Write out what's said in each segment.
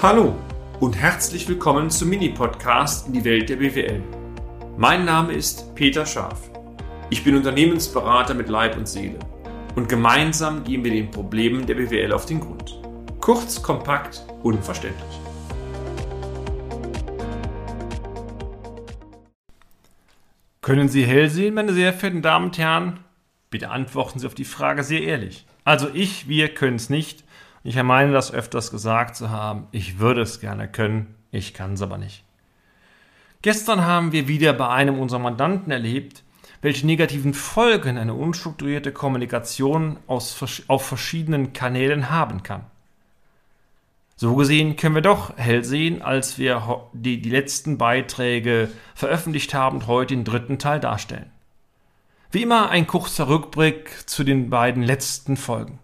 Hallo und herzlich willkommen zum Mini-Podcast in die Welt der BWL. Mein Name ist Peter Scharf. Ich bin Unternehmensberater mit Leib und Seele und gemeinsam gehen wir den Problemen der BWL auf den Grund. Kurz, kompakt, unverständlich. Können Sie hell sehen, meine sehr verehrten Damen und Herren? Bitte antworten Sie auf die Frage sehr ehrlich. Also ich, wir können es nicht ich meine das öfters gesagt zu haben, ich würde es gerne können, ich kann es aber nicht. Gestern haben wir wieder bei einem unserer Mandanten erlebt, welche negativen Folgen eine unstrukturierte Kommunikation aus, auf verschiedenen Kanälen haben kann. So gesehen können wir doch hell sehen, als wir die, die letzten Beiträge veröffentlicht haben und heute den dritten Teil darstellen. Wie immer ein kurzer Rückblick zu den beiden letzten Folgen.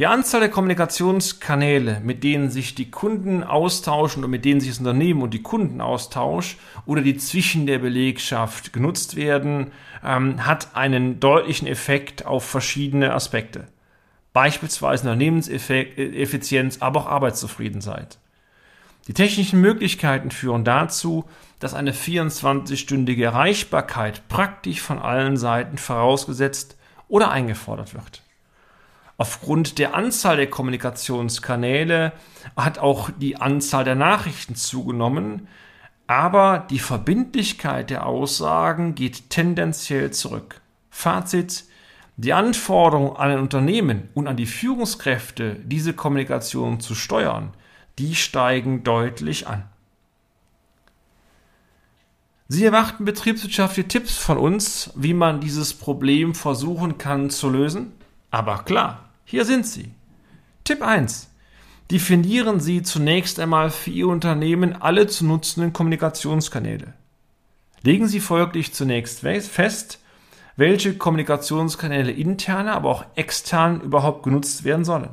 Die Anzahl der Kommunikationskanäle, mit denen sich die Kunden austauschen und mit denen sich das Unternehmen und die Kunden austauschen oder die zwischen der Belegschaft genutzt werden, ähm, hat einen deutlichen Effekt auf verschiedene Aspekte. Beispielsweise Unternehmenseffizienz, aber auch Arbeitszufriedenheit. Die technischen Möglichkeiten führen dazu, dass eine 24-stündige Erreichbarkeit praktisch von allen Seiten vorausgesetzt oder eingefordert wird. Aufgrund der Anzahl der Kommunikationskanäle hat auch die Anzahl der Nachrichten zugenommen, aber die Verbindlichkeit der Aussagen geht tendenziell zurück. Fazit, die Anforderung an ein Unternehmen und an die Führungskräfte, diese Kommunikation zu steuern, die steigen deutlich an. Sie erwarten betriebswirtschaftliche Tipps von uns, wie man dieses Problem versuchen kann zu lösen? Aber klar, hier sind sie. Tipp 1. Definieren Sie zunächst einmal für Ihr Unternehmen alle zu nutzenden Kommunikationskanäle. Legen Sie folglich zunächst fest, welche Kommunikationskanäle interne, aber auch extern überhaupt genutzt werden sollen.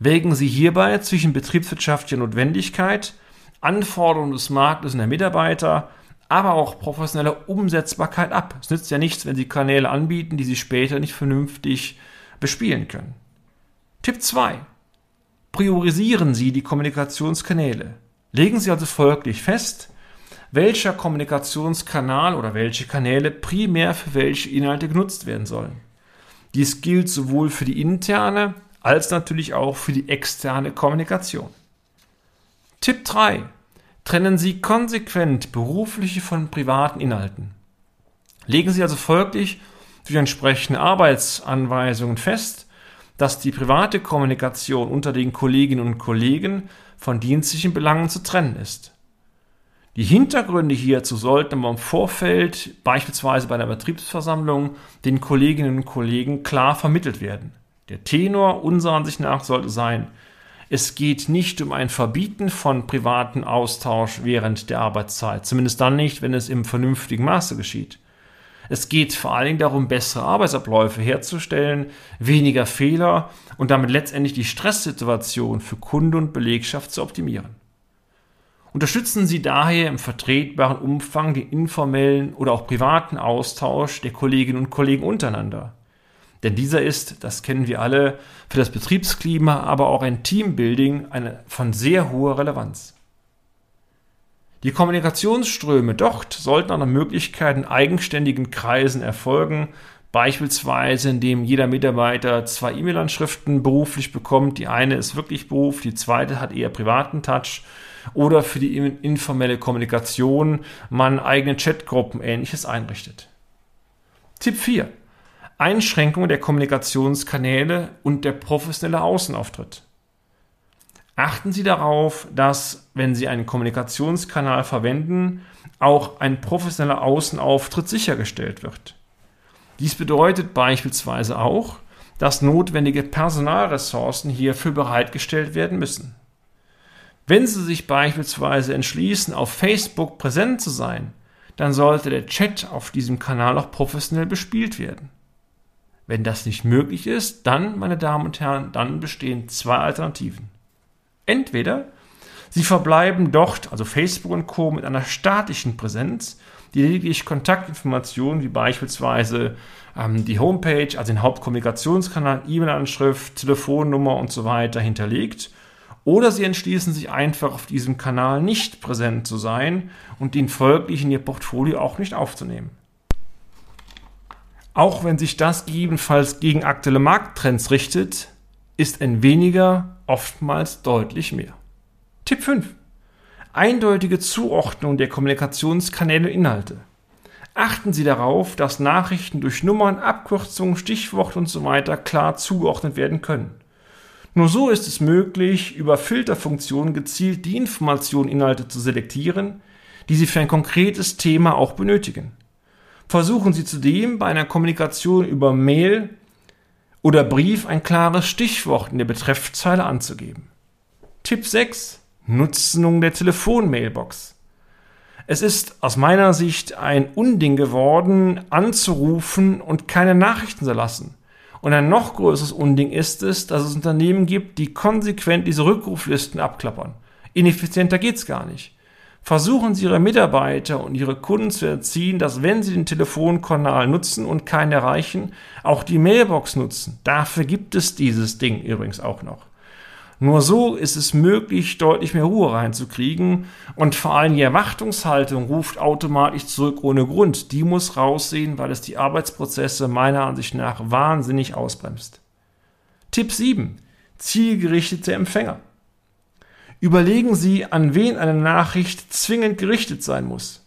Wägen Sie hierbei zwischen betriebswirtschaftlicher Notwendigkeit, Anforderungen des Marktes und der Mitarbeiter, aber auch professioneller Umsetzbarkeit ab. Es nützt ja nichts, wenn Sie Kanäle anbieten, die Sie später nicht vernünftig bespielen können. Tipp 2. Priorisieren Sie die Kommunikationskanäle. Legen Sie also folglich fest, welcher Kommunikationskanal oder welche Kanäle primär für welche Inhalte genutzt werden sollen. Dies gilt sowohl für die interne als natürlich auch für die externe Kommunikation. Tipp 3. Trennen Sie konsequent berufliche von privaten Inhalten. Legen Sie also folglich durch entsprechende Arbeitsanweisungen fest, dass die private Kommunikation unter den Kolleginnen und Kollegen von dienstlichen Belangen zu trennen ist. Die Hintergründe hierzu sollten aber im Vorfeld, beispielsweise bei einer Betriebsversammlung, den Kolleginnen und Kollegen klar vermittelt werden. Der Tenor unserer Ansicht nach sollte sein, es geht nicht um ein Verbieten von privaten Austausch während der Arbeitszeit, zumindest dann nicht, wenn es im vernünftigen Maße geschieht. Es geht vor allen Dingen darum, bessere Arbeitsabläufe herzustellen, weniger Fehler und damit letztendlich die Stresssituation für Kunde und Belegschaft zu optimieren. Unterstützen Sie daher im vertretbaren Umfang den informellen oder auch privaten Austausch der Kolleginnen und Kollegen untereinander. Denn dieser ist, das kennen wir alle, für das Betriebsklima, aber auch ein Teambuilding eine, von sehr hoher Relevanz. Die Kommunikationsströme dort sollten auch nach Möglichkeit in eigenständigen Kreisen erfolgen, beispielsweise indem jeder Mitarbeiter zwei E-Mail-Anschriften beruflich bekommt. Die eine ist wirklich Beruf, die zweite hat eher privaten Touch. Oder für die informelle Kommunikation man eigene Chatgruppen ähnliches einrichtet. Tipp 4. Einschränkung der Kommunikationskanäle und der professionelle Außenauftritt. Achten Sie darauf, dass, wenn Sie einen Kommunikationskanal verwenden, auch ein professioneller Außenauftritt sichergestellt wird. Dies bedeutet beispielsweise auch, dass notwendige Personalressourcen hierfür bereitgestellt werden müssen. Wenn Sie sich beispielsweise entschließen, auf Facebook präsent zu sein, dann sollte der Chat auf diesem Kanal auch professionell bespielt werden. Wenn das nicht möglich ist, dann, meine Damen und Herren, dann bestehen zwei Alternativen. Entweder sie verbleiben dort, also Facebook und Co., mit einer statischen Präsenz, die lediglich Kontaktinformationen wie beispielsweise ähm, die Homepage, also den Hauptkommunikationskanal, E-Mail-Anschrift, Telefonnummer und so weiter hinterlegt. Oder Sie entschließen sich einfach auf diesem Kanal nicht präsent zu sein und ihn folglich in Ihr Portfolio auch nicht aufzunehmen. Auch wenn sich das gegebenenfalls gegen aktuelle Markttrends richtet, ist ein weniger oftmals deutlich mehr. Tipp 5. Eindeutige Zuordnung der Kommunikationskanäle und Inhalte. Achten Sie darauf, dass Nachrichten durch Nummern, Abkürzungen, Stichworte usw. So klar zugeordnet werden können. Nur so ist es möglich, über Filterfunktionen gezielt die Informationen Inhalte zu selektieren, die Sie für ein konkretes Thema auch benötigen. Versuchen Sie zudem bei einer Kommunikation über Mail oder Brief ein klares Stichwort in der Betreffzeile anzugeben. Tipp 6. Nutzung der Telefonmailbox. Es ist aus meiner Sicht ein Unding geworden, anzurufen und keine Nachrichten zu lassen. Und ein noch größeres Unding ist es, dass es Unternehmen gibt, die konsequent diese Rückruflisten abklappern. Ineffizienter geht's gar nicht. Versuchen Sie Ihre Mitarbeiter und Ihre Kunden zu erziehen, dass wenn Sie den Telefonkanal nutzen und keinen erreichen, auch die Mailbox nutzen. Dafür gibt es dieses Ding übrigens auch noch. Nur so ist es möglich, deutlich mehr Ruhe reinzukriegen und vor allem die Erwartungshaltung ruft automatisch zurück ohne Grund. Die muss raussehen, weil es die Arbeitsprozesse meiner Ansicht nach wahnsinnig ausbremst. Tipp 7. Zielgerichtete Empfänger. Überlegen Sie, an wen eine Nachricht zwingend gerichtet sein muss.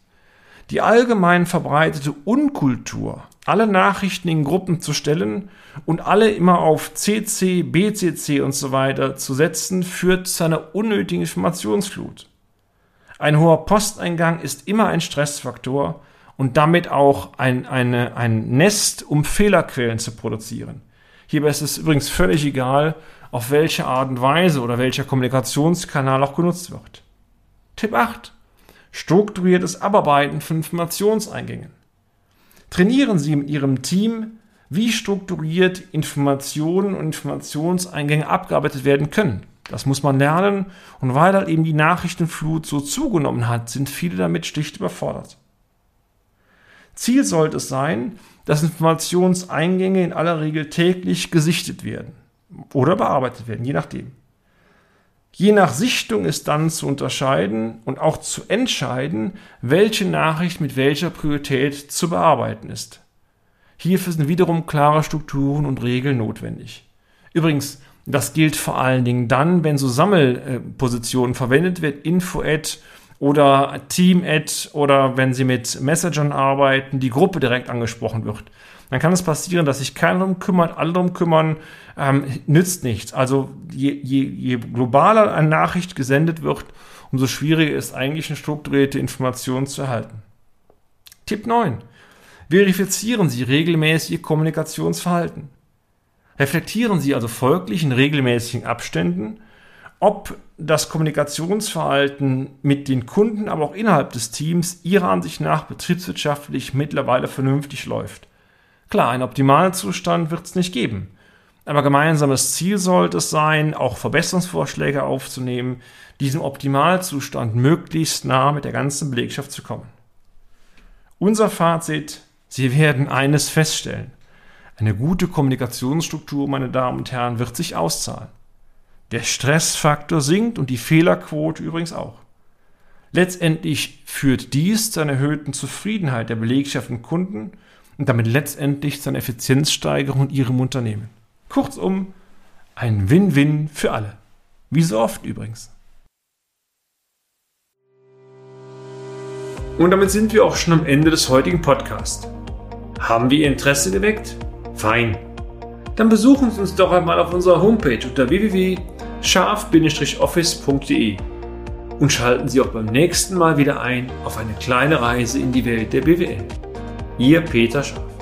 Die allgemein verbreitete Unkultur, alle Nachrichten in Gruppen zu stellen und alle immer auf CC, BCC und so weiter zu setzen, führt zu einer unnötigen Informationsflut. Ein hoher Posteingang ist immer ein Stressfaktor und damit auch ein, eine, ein Nest, um Fehlerquellen zu produzieren. Hierbei ist es übrigens völlig egal, auf welche Art und Weise oder welcher Kommunikationskanal auch genutzt wird. Tipp 8. Strukturiertes Abarbeiten von Informationseingängen. Trainieren Sie mit Ihrem Team, wie strukturiert Informationen und Informationseingänge abgearbeitet werden können. Das muss man lernen und weil halt eben die Nachrichtenflut so zugenommen hat, sind viele damit schlicht überfordert. Ziel sollte es sein, dass Informationseingänge in aller Regel täglich gesichtet werden oder bearbeitet werden, je nachdem. Je nach Sichtung ist dann zu unterscheiden und auch zu entscheiden, welche Nachricht mit welcher Priorität zu bearbeiten ist. Hierfür sind wiederum klare Strukturen und Regeln notwendig. Übrigens, das gilt vor allen Dingen dann, wenn so Sammelpositionen verwendet wird, Info-Ad oder Team-Ad oder wenn Sie mit Messagern arbeiten, die Gruppe direkt angesprochen wird dann kann es passieren, dass sich keiner darum kümmert, alle darum kümmern, ähm, nützt nichts. Also je, je, je globaler eine Nachricht gesendet wird, umso schwieriger ist eigentlich eine strukturierte Information zu erhalten. Tipp 9. Verifizieren Sie regelmäßig Ihr Kommunikationsverhalten. Reflektieren Sie also folglich in regelmäßigen Abständen, ob das Kommunikationsverhalten mit den Kunden, aber auch innerhalb des Teams Ihrer Ansicht nach betriebswirtschaftlich mittlerweile vernünftig läuft. Klar, einen Optimalzustand wird es nicht geben. Aber gemeinsames Ziel sollte es sein, auch Verbesserungsvorschläge aufzunehmen, diesem Optimalzustand möglichst nah mit der ganzen Belegschaft zu kommen. Unser Fazit, Sie werden eines feststellen. Eine gute Kommunikationsstruktur, meine Damen und Herren, wird sich auszahlen. Der Stressfaktor sinkt und die Fehlerquote übrigens auch. Letztendlich führt dies zu einer erhöhten Zufriedenheit der Belegschaft und Kunden und damit letztendlich zu einer Effizienzsteigerung in ihrem Unternehmen. Kurzum, ein Win-Win für alle. Wie so oft übrigens. Und damit sind wir auch schon am Ende des heutigen Podcasts. Haben wir Ihr Interesse geweckt? Fein. Dann besuchen Sie uns doch einmal auf unserer Homepage unter www.scharf-office.de und schalten Sie auch beim nächsten Mal wieder ein auf eine kleine Reise in die Welt der BWL. Ihr Peter Schaff.